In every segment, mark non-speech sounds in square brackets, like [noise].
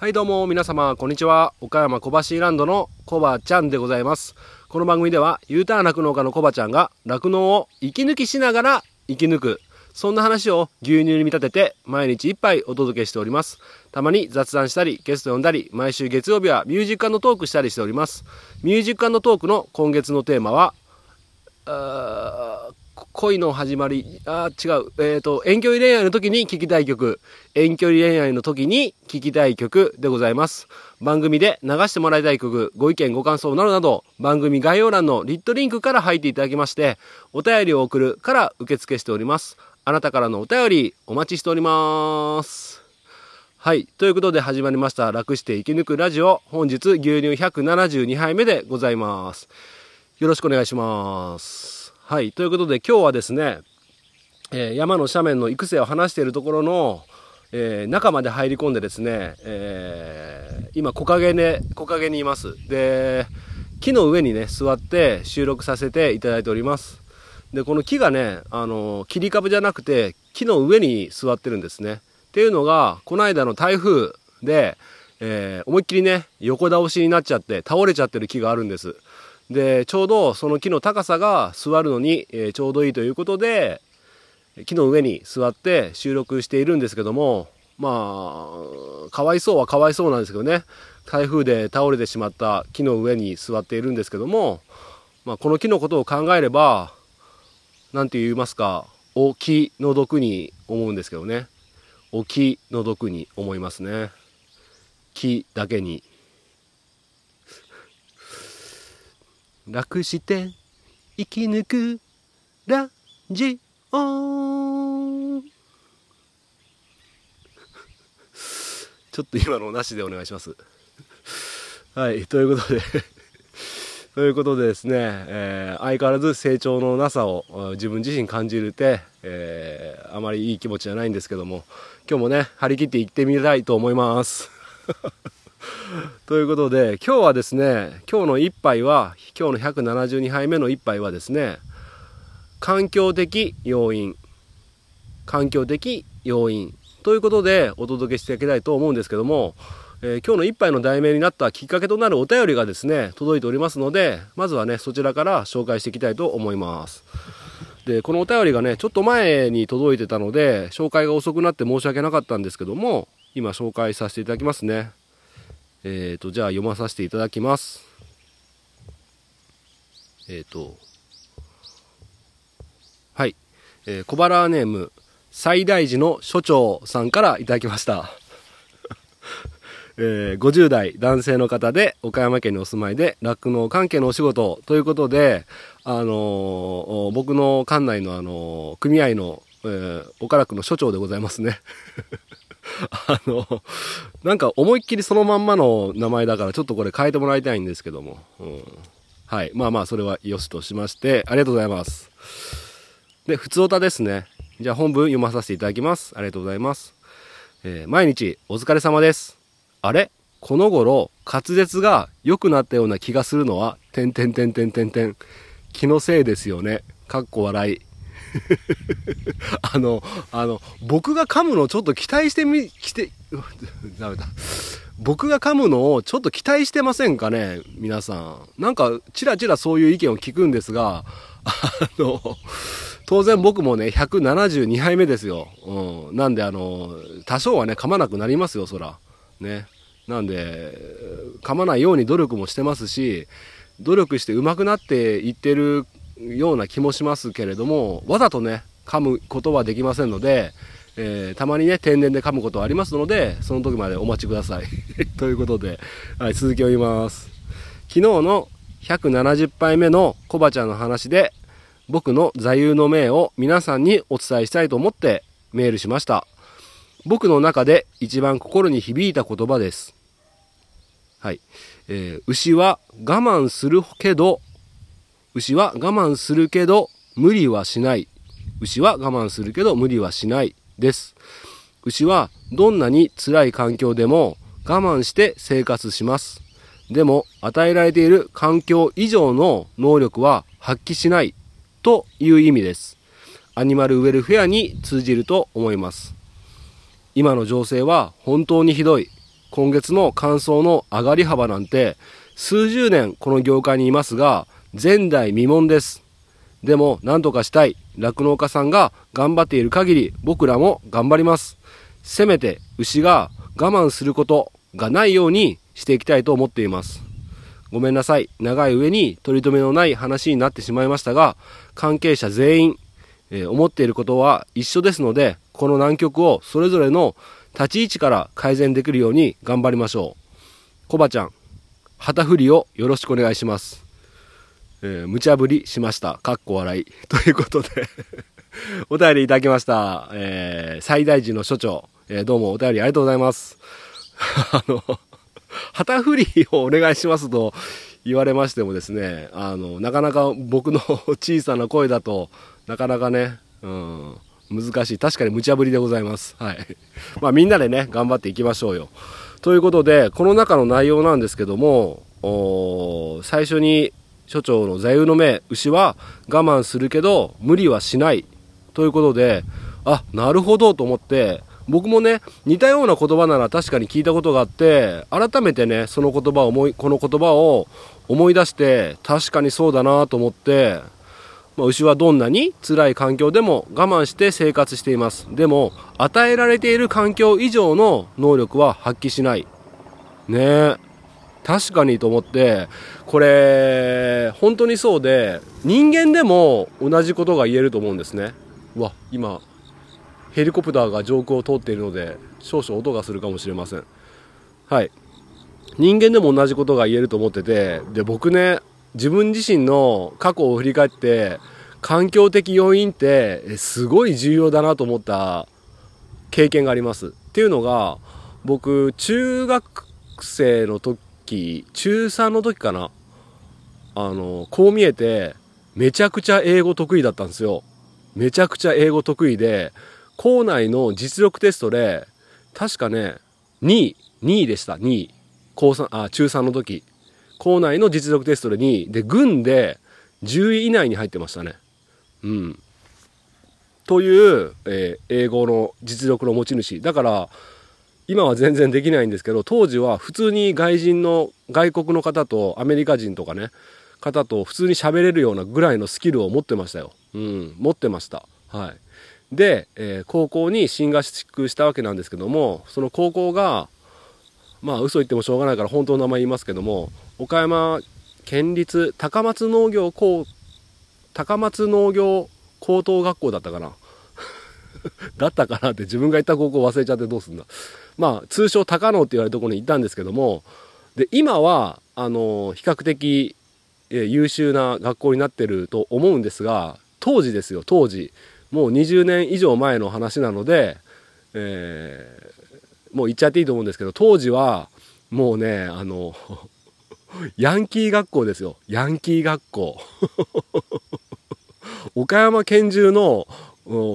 はいどうも皆様こんにちは。岡山小橋ランドのコバちゃんでございます。この番組では U ターン酪農家のコバちゃんが酪農を息抜きしながら生き抜く。そんな話を牛乳に見立てて毎日一杯お届けしております。たまに雑談したりゲスト呼んだり毎週月曜日はミュージックトークしたりしております。ミュージックトークの今月のテーマは恋の始まり、あ違う、えっ、ー、と、遠距離恋愛の時に聴きたい曲、遠距離恋愛の時に聴きたい曲でございます。番組で流してもらいたい曲、ご意見ご感想などなど、番組概要欄のリットリンクから入っていただきまして、お便りを送るから受付しております。あなたからのお便り、お待ちしております。はい。ということで始まりました、楽して生き抜くラジオ。本日、牛乳172杯目でございます。よろしくお願いします。はい。ということで今日はですね、えー、山の斜面の育成を話しているところの、えー、中まで入り込んでですね、えー、今木陰で、木陰にいます。で、木の上にね、座って収録させていただいております。で、この木がね、あの、切り株じゃなくて、木の上に座ってるんですね。っていうのが、この間の台風で、えー、思いっきりね、横倒しになっちゃって、倒れちゃってる木があるんです。でちょうどその木の高さが座るのに、え、ちょうどいいということで木の上に座って収録しているんですけどもまあかわいそうはかわいそうなんですけどね。台風で倒れてしまった木の上に座っているんですけども、まあ、この木のことを考えれば何て言いますかお気の毒に思うんですけどね。お気の毒に思いますね。木だけに。楽して生き抜くラジオ。ちょっと今のなしでお願いします。はいということで。ということでですね、えー、相変わらず成長のなさを自分自身感じるて、えー、あまりいい気持ちじゃないんですけども今日もね張り切って行ってみたいと思います。ということで今日はですね今日の一杯は今日の172杯目の一杯はですね環境的要因環境的要因ということでお届けしていきたいと思うんですけども、えー、今日の一杯の題名になったきっかけとなるお便りがですね届いておりますのでまずはねそちらから紹介していきたいと思います。でこのお便りがねちょっと前に届いてたので紹介が遅くなって申し訳なかったんですけども今紹介させていただきますね。えっ、ー、と、じゃあ読まさせていただきます。えっ、ー、と、はい。えー、小腹ネーム、最大寺の所長さんからいただきました。[laughs] えー、50代男性の方で岡山県にお住まいで酪農関係のお仕事ということで、あのー、僕の館内の、あのー、組合の、えー、岡楽の所長でございますね。[laughs] あの、なんか思いっきりそのまんまの名前だからちょっとこれ変えてもらいたいんですけども。うん、はい。まあまあ、それはよしとしまして、ありがとうございます。で、普通歌ですね。じゃあ本文読まさせていただきます。ありがとうございます。えー、毎日お疲れ様です。あれ？この頃、滑舌が良くなったような気がするのは、てんてんてんてんてんてん。気のせいですよね。かっこ笑い。[laughs] あの、あの、僕が噛むのをちょっと期待してみ、きて、[laughs] ダメだ。僕が噛むのをちょっと期待してませんかね皆さん。なんか、ちらちらそういう意見を聞くんですが、あの、当然僕もね、172杯目ですよ。うん。なんで、あの、多少はね、噛まなくなりますよ、そら。ね。なんで、噛まないように努力もしてますし、努力して上手くなっていってるような気もしますけれどもわざとね噛むことはできませんので、えー、たまにね天然で噛むことはありますのでその時までお待ちください。[laughs] ということで、はい、続きを言います。昨日の170杯目のコバちゃんの話で僕の座右の銘を皆さんにお伝えしたいと思ってメールしました。僕の中で一番心に響いた言葉です。はい、えー、牛は我慢するけど牛は我慢するけど無理はしない。牛は我慢するけど無理はしないです。牛はどんなに辛い環境でも我慢して生活します。でも与えられている環境以上の能力は発揮しないという意味です。アニマルウェルフェアに通じると思います。今の情勢は本当にひどい。今月の感想の上がり幅なんて、数十年この業界にいますが、前代未聞です。でも、何とかしたい。酪農家さんが頑張っている限り、僕らも頑張ります。せめて、牛が我慢することがないようにしていきたいと思っています。ごめんなさい。長い上に取り留めのない話になってしまいましたが、関係者全員、えー、思っていることは一緒ですので、この難局をそれぞれの立ち位置から改善できるように頑張りましょう。コバちゃん、旗振りをよろしくお願いします。えー、無茶ぶりしました。かっこ笑い。[laughs] ということで [laughs] お便りいただきました。えー、最大寺の所長、えー、どうもお便りありがとうございます。[laughs] あの旗振りをお願いしますと言われましてもですね、あの、なかなか僕の小さな声だとなかなかね、うん、難しい。確かに無茶ぶりでございます。はい。まあみんなでね、頑張っていきましょうよ。ということで、この中の内容なんですけども、最初に所長の座右の銘、牛は我慢するけど無理はしないということで、あ、なるほどと思って、僕もね、似たような言葉なら確かに聞いたことがあって、改めてね、その言葉を思い、この言葉を思い出して、確かにそうだなと思って、まあ、牛はどんなに辛い環境でも我慢して生活しています。でも、与えられている環境以上の能力は発揮しない。ねえ。確かにと思って、これ、本当にそうで、人間でも同じことが言えると思うんですね。うわ、今、ヘリコプターが上空を通っているので、少々音がするかもしれません。はい。人間でも同じことが言えると思ってて、で、僕ね、自分自身の過去を振り返って環境的要因ってすごい重要だなと思った経験があります。っていうのが僕中学生の時中3の時かな。あのこう見えてめちゃくちゃ英語得意だったんですよ。めちゃくちゃ英語得意で校内の実力テストで確かね2位2位でした。2位。高3あ中3の時。校内の実力テストで2位。で軍で10位以内に入ってましたね。うん。という、えー、英語の実力の持ち主。だから今は全然できないんですけど当時は普通に外人の外国の方とアメリカ人とかね方と普通に喋れるようなぐらいのスキルを持ってましたよ。うん、持ってました。はい。で、えー、高校に進学したわけなんですけども、その高校が、まあ嘘言ってもしょうがないから本当の名前言いますけども、岡山県立高松農業高高松農業高等学校だったかな [laughs] だったかなって自分が行った高校忘れちゃってどうすんだまあ通称高野って言われるところに行ったんですけどもで今はあの比較的優秀な学校になってると思うんですが当時ですよ当時もう20年以上前の話なので、え、もう言っちゃっていいと思うんですけど当時はもうねあの [laughs] ヤンキー学校ですよ。ヤンキー学校。[laughs] 岡山県中の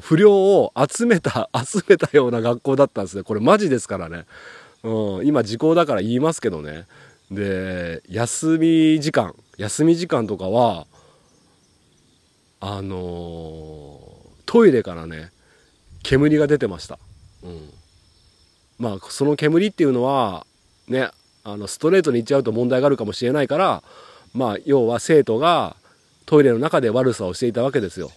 不良を集めた、[laughs] 集めたような学校だったんですね。これマジですからね。うん、今時効だから言いますけどね。で、休み時間、休み時間とかは、あのー、トイレからね、煙が出てました。うん。まあ、その煙っていうのは、ね、あのストレートに言っちゃうと問題があるかもしれないからまあ要は生徒がトイレの中で悪さをしていたわけですよ。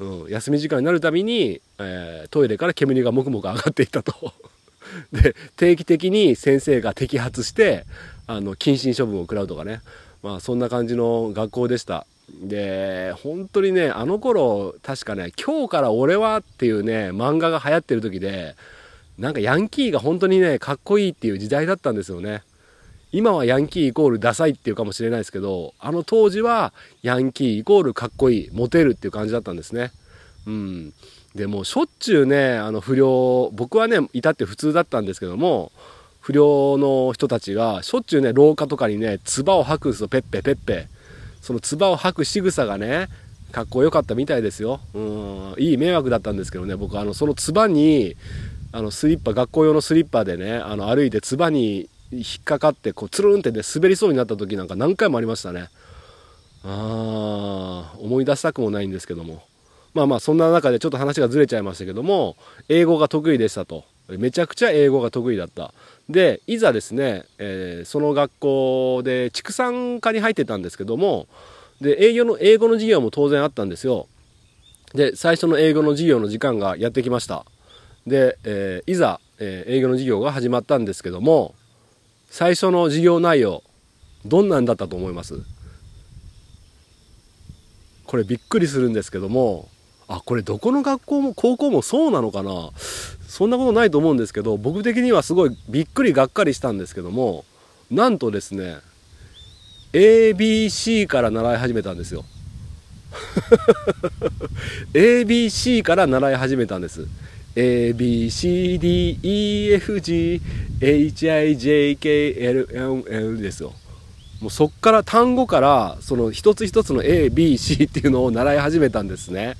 うん、休み時間になるたびに、えー、トイレから煙がもくもく上がっていったと。[laughs] で定期的に先生が摘発してあの謹慎処分を食らうとかねまあそんな感じの学校でした。で本当にねあの頃確かね「今日から俺は」っていうね漫画が流行ってる時でなんかヤンキーが本当にね、かっこいいっていう時代だったんですよね。今はヤンキーイコールダサいっていうかもしれないですけど、あの当時はヤンキーイコールかっこいい、モテるっていう感じだったんですね。うん。でもしょっちゅうね、あの不良、僕はね、いたって普通だったんですけども、不良の人たちがしょっちゅうね、廊下とかにね、唾を吐くんですよ、ペッペペッペ。その唾を吐く仕草がね、かっこよかったみたいですよ。うん、いい迷惑だったんですけどね、僕あの、その唾に、あのスリッパ学校用のスリッパでねあの歩いてつばに引っかかってこうつるんってね滑りそうになった時なんか何回もありましたね。あ思い出したくもないんですけども。まあまあそんな中でちょっと話がずれちゃいましたけども英語が得意でしたと。めちゃくちゃ英語が得意だった。でいざですね、えー、その学校で畜産科に入ってたんですけどもで営業の英語の授業も当然あったんですよ。で最初の英語の授業の時間がやってきました。で、えー、いざ、えー、営業の授業が始まったんですけども最初の授業内容どんなんだったと思います？これびっくりするんですけどもあこれどこの学校も高校もそうなのかな？そんなことないと思うんですけど僕的にはすごいびっくりがっかりしたんですけどもなんとですね ABC から習い始めたんですよ。[laughs] ABC から習い始めたんです。ABCDEFGHIJKLML ですよ。もうそっから単語からその一つ一つの ABC っていうのを習い始めたんですね。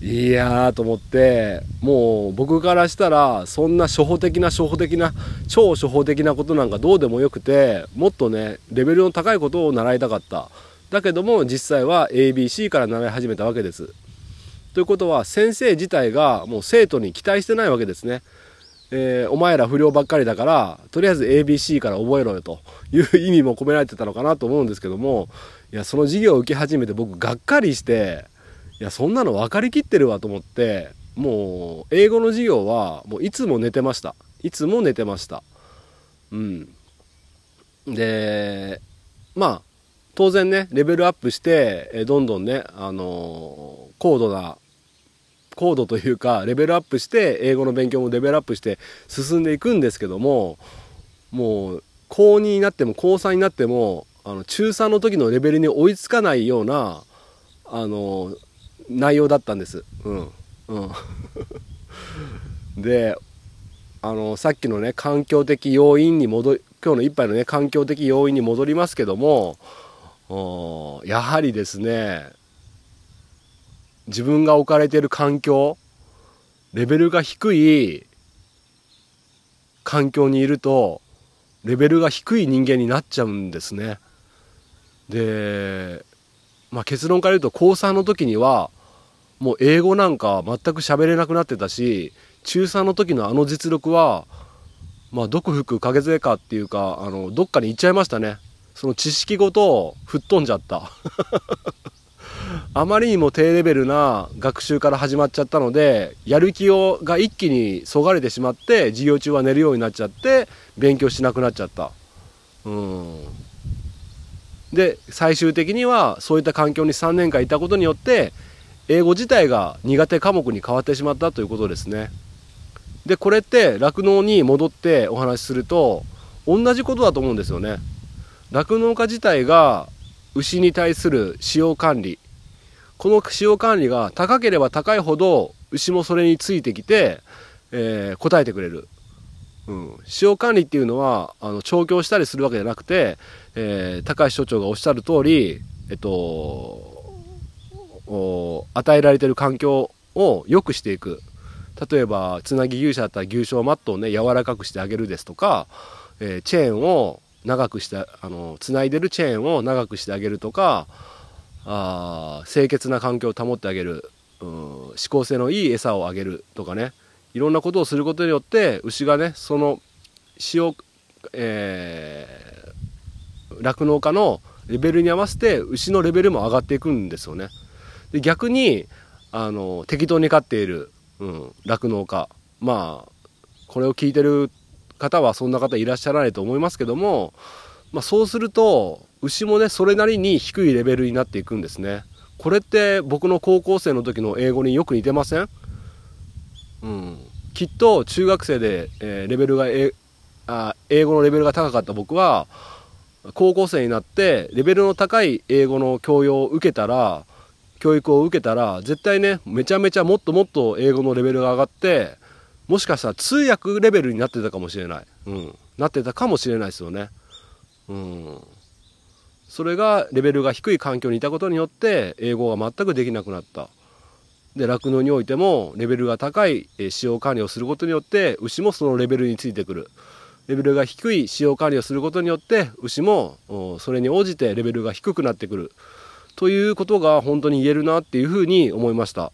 いやーと思ってもう僕からしたらそんな初歩的な初歩的な超初歩的なことなんかどうでもよくてもっとねレベルの高いことを習いたかった。だけども実際は ABC から習い始めたわけです。ということは先生自体がもう生徒に期待してないわけですね。えー、お前ら不良ばっかりだからとりあえず ABC から覚えろよという意味も込められてたのかなと思うんですけどもいやその授業を受け始めて僕がっかりしていやそんなの分かりきってるわと思ってもう英語の授業はもういつも寝てました。いつも寝てました。うん。でまあ当然ねレベルアップしてどんどんねあの高度な高度というかレベルアップして英語の勉強もレベルアップして進んでいくんですけどももう高2になっても高3になってもあの中3の時のレベルに追いつかないようなあの内容だったんです。うんうん、[laughs] であのさっきのね環境的要因に戻り今日の一杯のね環境的要因に戻りますけどもやはりですね自分が置かれてる環境レベルが低い環境にいるとレベルが低い人間になっちゃうんですね。で、まあ、結論から言うと高3の時にはもう英語なんか全く喋れなくなってたし中3の時のあの実力はまあ毒吹く影杖かっていうかあのどっかに行っちゃいましたねその知識ごと吹っ飛んじゃった [laughs] あまりにも低レベルな学習から始まっちゃったのでやる気をが一気にそがれてしまって授業中は寝るようになっちゃって勉強しなくなっちゃったうんで最終的にはそういった環境に3年間いたことによって英語自体が苦手科目に変わってしまったということですね。でこれって酪農に戻ってお話しすると同じことだと思うんですよね。酪農家自体が牛に対する使用管理この使用管理が高ければ高いほど牛もそれについてきて、えー、答えてくれる、うん、使用管理っていうのはあの調教したりするわけじゃなくて、えー、高橋所長がおっしゃる通りえっと与えられてる環境を良くしていく。例えばつなぎ牛舎だったら牛舎マットをね柔らかくしてあげるですとか、えー、チェーンを長くしてあのつないでるチェーンを長くしてあげるとかあ清潔な環境を保ってあげる、うん、指向性のいい餌をあげるとかねいろんなことをすることによって牛がねその塩え酪農家のレベルに合わせて牛のレベルも上がっていくんですよね。で逆にあの適当に飼っている酪農、うん、家まあこれを聞いてる方はそんな方いらっしゃらないと思いますけども、まあ、そうすると牛もねそれなりに低いレベルになっていくんですね。これって僕の高校生の時の英語によく似てません？うん、きっと中学生で、えー、レベルがえあ英語のレベルが高かった僕は高校生になってレベルの高い英語の教養を受けたら教育を受けたら絶対ねめちゃめちゃもっともっと英語のレベルが上がってもしかしたら通訳レベルになってたかもしれない、うん、なってたかもしれないですよね。うん、それがレベルが低い環境にいたことによって英語が全くできなくなった。で酪農においてもレベルが高い使用管理をすることによって牛もそのレベルについてくる。レベルが低い使用管理をすることによって牛もそれに応じてレベルが低くなってくる。ということが本当に言えるなっていうふうに思いました。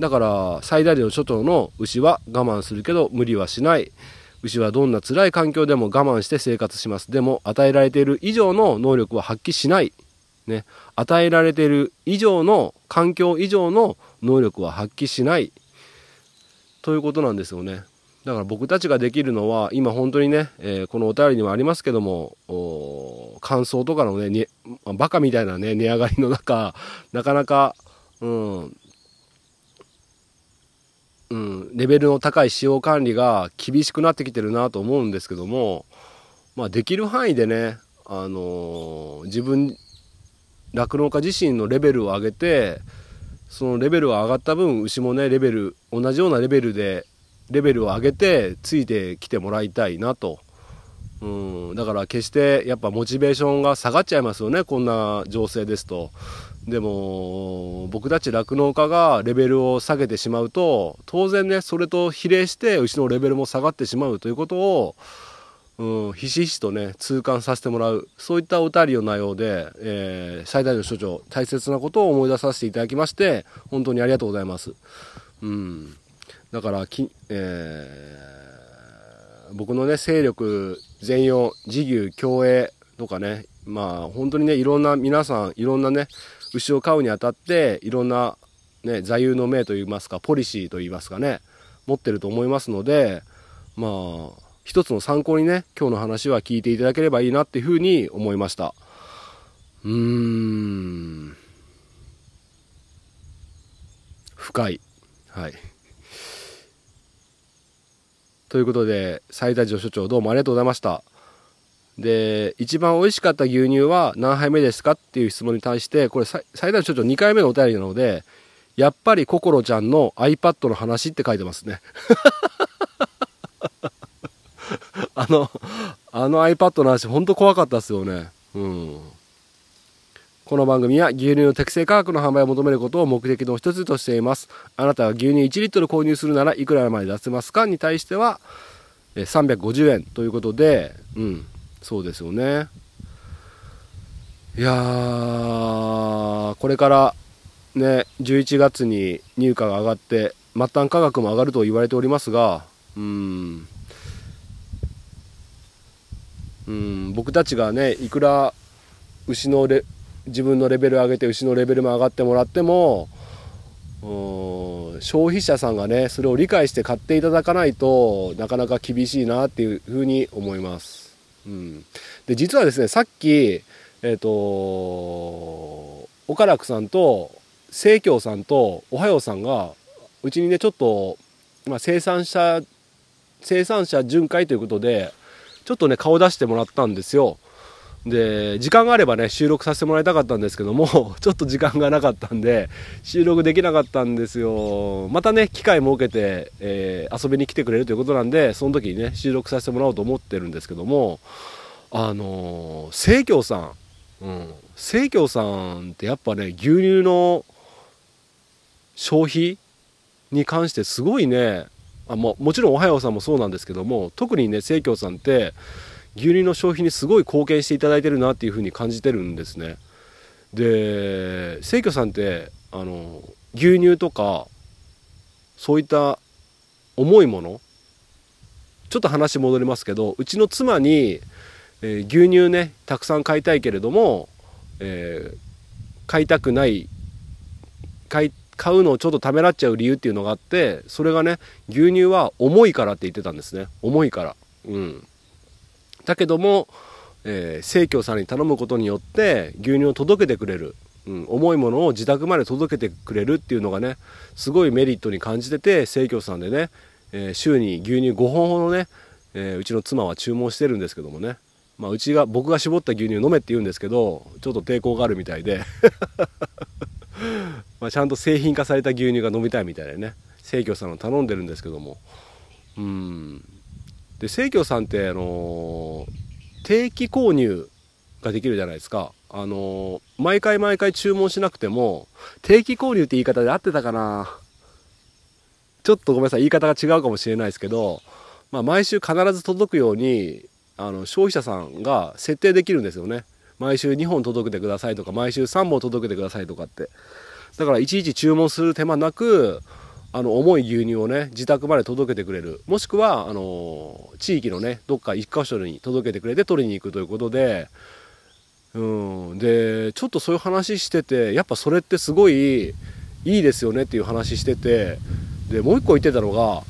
だから最大量諸島の牛は我慢するけど無理はしない牛はどんな辛い環境でも我慢して生活します。でも与えられている以上の能力は発揮しない。ね。与えられている以上の環境以上の能力は発揮しない。ということなんですよね。だから僕たちができるのは今本当にね、えー、このお便りにもありますけども乾燥とかのねねバカみたいなね値上がりの中なかなかうんうん、レベルの高い使用管理が厳しくなってきてるなと思うんですけども、まあ、できる範囲でね、あのー、自分酪農家自身のレベルを上げてそのレベルが上がった分牛もねレベル同じようなレベルでレベルを上げてついてきてもらいたいなと。うん、だから決してやっぱモチベーションが下がっちゃいますよねこんな情勢ですとでも僕たち酪農家がレベルを下げてしまうと当然ねそれと比例して牛のレベルも下がってしまうということを、うん、ひしひしとね痛感させてもらうそういったお便りの内容で、えー、最大の所長大切なことを思い出させていただきまして本当にありがとうございます。うん、だからき、えー、僕のね勢力全容自牛競泳とかねまあ本当にねいろんな皆さんいろんなね牛を飼うにあたっていろんな、ね、座右の銘といいますかポリシーといいますかね持ってると思いますのでまあ一つの参考にね今日の話は聞いていただければいいなっていうふうに思いました。うーん。深い。はい。ということで最大城所長どうもありがとうございました。で一番美味しかった牛乳は何杯目ですかっていう質問に対してこれ最大所長2回目のお便りなのでやっぱり心ちゃんの iPad の話って書いてますね。[laughs] あのあの iPad の話本当怖かったですよね。うん。この番組は牛乳の適正価格の販売を求めることを目的の一つとしています。あなたは牛乳1リットル購入するならいくらまで出せますかに対しては350円ということでうん。そうですよねいやーこれからね11月に入荷が上がって末端価格も上がると言われておりますがうんうん僕たちがねいくら牛のレ自分のレベル上げて牛のレベルも上がってもらっても消費者さんがねそれを理解して買っていただかないとなかなか厳しいなっていうふうに思います。うん、で実はですねさっきえっ、ー、と岡楽さんと清京さんとおはようさんがうちにねちょっと、まあ、生産者生産者巡回ということでちょっとね顔出してもらったんですよ。で時間があればね収録させてもらいたかったんですけども [laughs] ちょっと時間がなかったんで収録できなかったんですよ。またね機会設けて、えー、遊びに来てくれるということなんでその時にね収録させてもらおうと思ってるんですけどもあの清京さん、うん、清京さんってやっぱね牛乳の消費に関してすごいねあももちろんおはようさんもそうなんですけども特にね清京さんって牛乳の消費にすごい貢献していただいてるなっていうふうに感じてるんですね。で清居さんってあの牛乳とかそういった重いものちょっと話戻りますけどうちの妻に、えー、牛乳ねたくさん買いたいけれども、えー、買いたくない買い買うのをちょっとためらっちゃう理由っていうのがあってそれがね牛乳は重いからって言ってたんですね。重いから。うん。だけども、えー、生協さんに頼むことによって牛乳を届けてくれる、うん、重いものを自宅まで届けてくれるっていうのがねすごいメリットに感じてて生協さんでね、えー、週に牛乳5本ほどね、えー、うちの妻は注文してるんですけどもね。まあ、うちが僕が絞った牛乳飲めって言うんですけどちょっと抵抗があるみたいで。[laughs] まちゃんと製品化された牛乳が飲みたいみたいでね生協さんを頼んでるんですけども。うん。で生協さんってあの定期購入ができるじゃないですか。あの毎回毎回注文しなくても定期購入って言い方で合ってたかな。ちょっとごめんなさい言い方が違うかもしれないですけど、まあ、毎週必ず届くようにあの消費者さんが設定できるんですよね。毎週2本届けてくださいとか毎週3本届けてくださいとかって。だからいちいち注文する手間なくあの重い牛乳をね自宅まで届けてくれる。もしくはあの地域のねどっか一箇所に届けてくれて取りに行くということで。うん。でちょっとそういう話しててやっぱそれってすごいいいですよねっていう話してて。でもう一個言ってたのが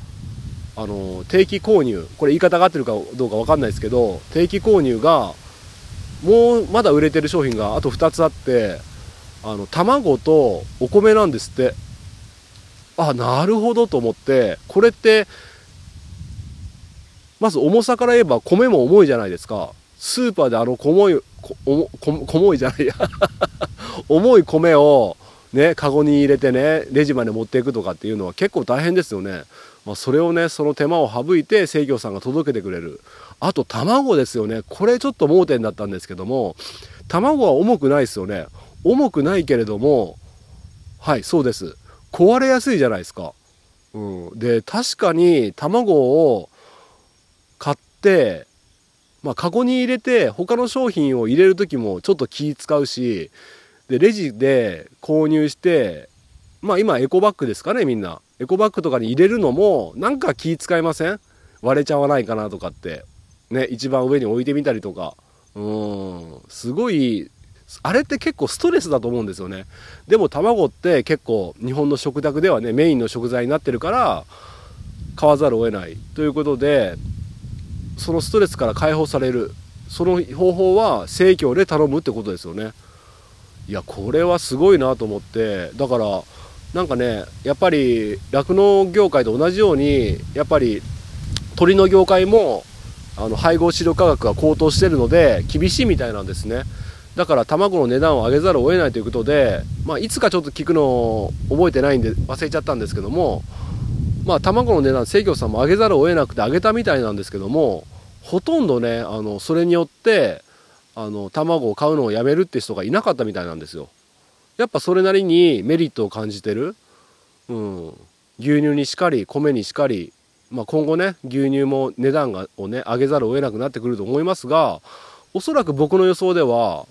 あの定期購入。これ言い方が合ってるかどうか分かんないですけど定期購入がもうまだ売れてる商品があと2つあってあの卵とお米なんですって。あなるほどと思ってこれってまず重さから言えば米も重いじゃないですか。スーパーであの重い重いじゃないや。[laughs] 重い米をねカゴに入れてねレジまで持っていくとかっていうのは結構大変ですよね、まあ、それをねその手間を省いて生協さんが届けてくれる。あと卵ですよね。これちょっと盲点だったんですけども卵は重くないですよね。重くないけれどもはいそうです。壊れやすいじゃないですか。うん、で確かに卵を買ってまあ、カゴに入れて他の商品を入れる時もちょっと気使うしでレジで購入してまあ今エコバッグですかねみんな。エコバッグとかに入れるのもなんか気使いません？割れちゃわないかなとかって。ね一番上に置いてみたりとか。うん。すごいあれって結構ストレスだと思うんですよね。でも卵って結構日本の食卓ではねメインの食材になってるから買わざるを得ないということでそのストレスから解放される。その方法は生協で頼むってことですよね。いやこれはすごいなと思って。だからなんかねやっぱり酪農業界と同じようにやっぱり鳥の業界もあの配合飼料価格が高騰してるので厳しいみたいなんですね。だから卵の値段を上げざるを得ないということで、まあ、いつかちょっと聞くのを覚えてないんで忘れちゃったんですけども、まあ、卵の値段生協さんも上げざるを得なくて上げたみたいなんですけどもほとんどねあのそれによってあの卵を買うのをやめるって人がいなかったみたいなんですよ。やっぱそれなりにメリットを感じてる、うん、牛乳にしかり米にしかり、まあ、今後ね牛乳も値段がをね上げざるを得なくなってくると思いますがおそらく僕の予想では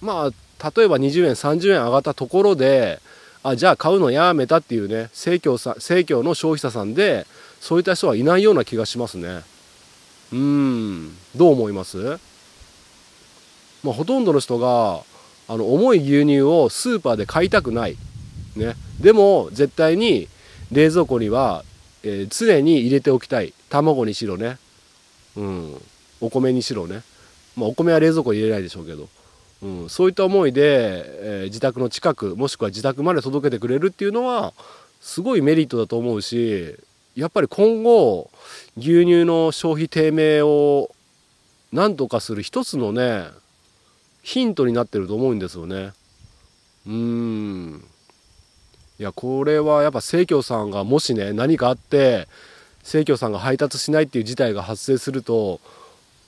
まあ例えば20円30円上がったところであじゃあ買うのやめたっていうね生協さ生協の消費者さんでそういった人はいないような気がしますね。うん。どう思います？まあ、ほとんどの人があの重い牛乳をスーパーで買いたくない、ね、でも絶対に冷蔵庫には、えー、常に入れておきたい。卵にしろね、うん、お米にしろね、まあ、お米は冷蔵庫に入れないでしょうけど。うん、そういった思いで、えー、自宅の近くもしくは自宅まで届けてくれるっていうのはすごいメリットだと思うしやっぱり今後牛乳の消費低迷を何とかする一つのねヒントになってると思うんですよね。うんいやこれはやっぱ生協さんがもしね何かあって生協さんが配達しないっていう事態が発生すると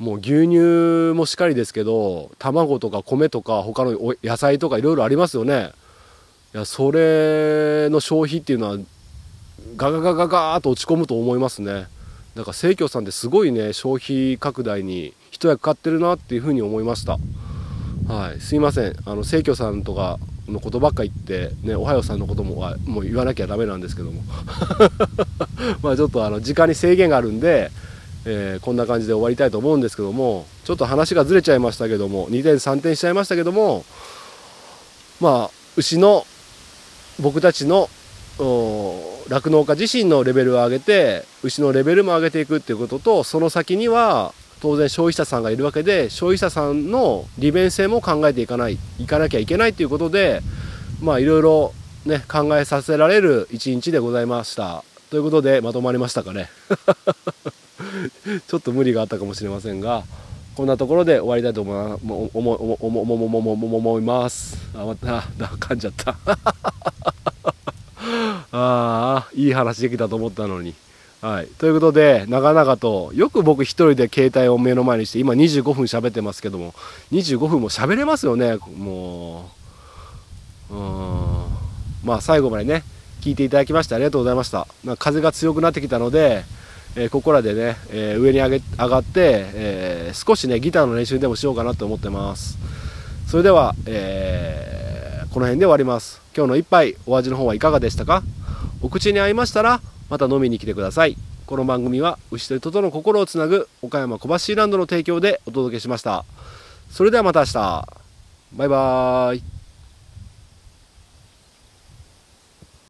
もう牛乳もしっかりですけど卵とか米とか他の野菜とかいろいろありますよね。いやそれの消費っていうのはガガガガガーと落ち込むと思いますね。だから生協さんってすごいね消費拡大に一役買ってるなっていうふうに思いました。はい。すいません。あの生協さんとかのことばっか言ってねおはようさんのことももう言わなきゃダメなんですけども。[laughs] まあちょっとあの時間に制限があるんでえー、こんな感じで終わりたいと思うんですけどもちょっと話がずれちゃいましたけども2点3点しちゃいましたけどもまあ牛の僕たちの酪農家自身のレベルを上げて牛のレベルも上げていくっていうこととその先には当然消費者さんがいるわけで消費者さんの利便性も考えていかないいかなきゃいけないということでまあいろいろね考えさせられる一日でございました。ということでまとまりましたかね。[laughs] [laughs] ちょっと無理があったかもしれませんがこんなところで終わりたいと思思思思思います。あまた [laughs] 噛んじゃった。[laughs] ああいい話できたと思ったのに。はい。ということで長々とよく僕一人で携帯を目の前にして今25分喋ってますけども25分も喋れますよね。もう。うん。まあ最後までね聞いていただきましてありがとうございました。風が強くなってきたのでえー、ここらでね、えー、上に上げ上がって、えー、少しねギターの練習でもしようかなと思ってます。それでは、えこの辺で終わります。今日の一杯お味の方はいかがでしたか？お口に合いましたらまた飲みに来てください。この番組は牛と人との心をつなぐ岡山小橋ランドの提供でお届けしました。それではまた明日。バイバーイ。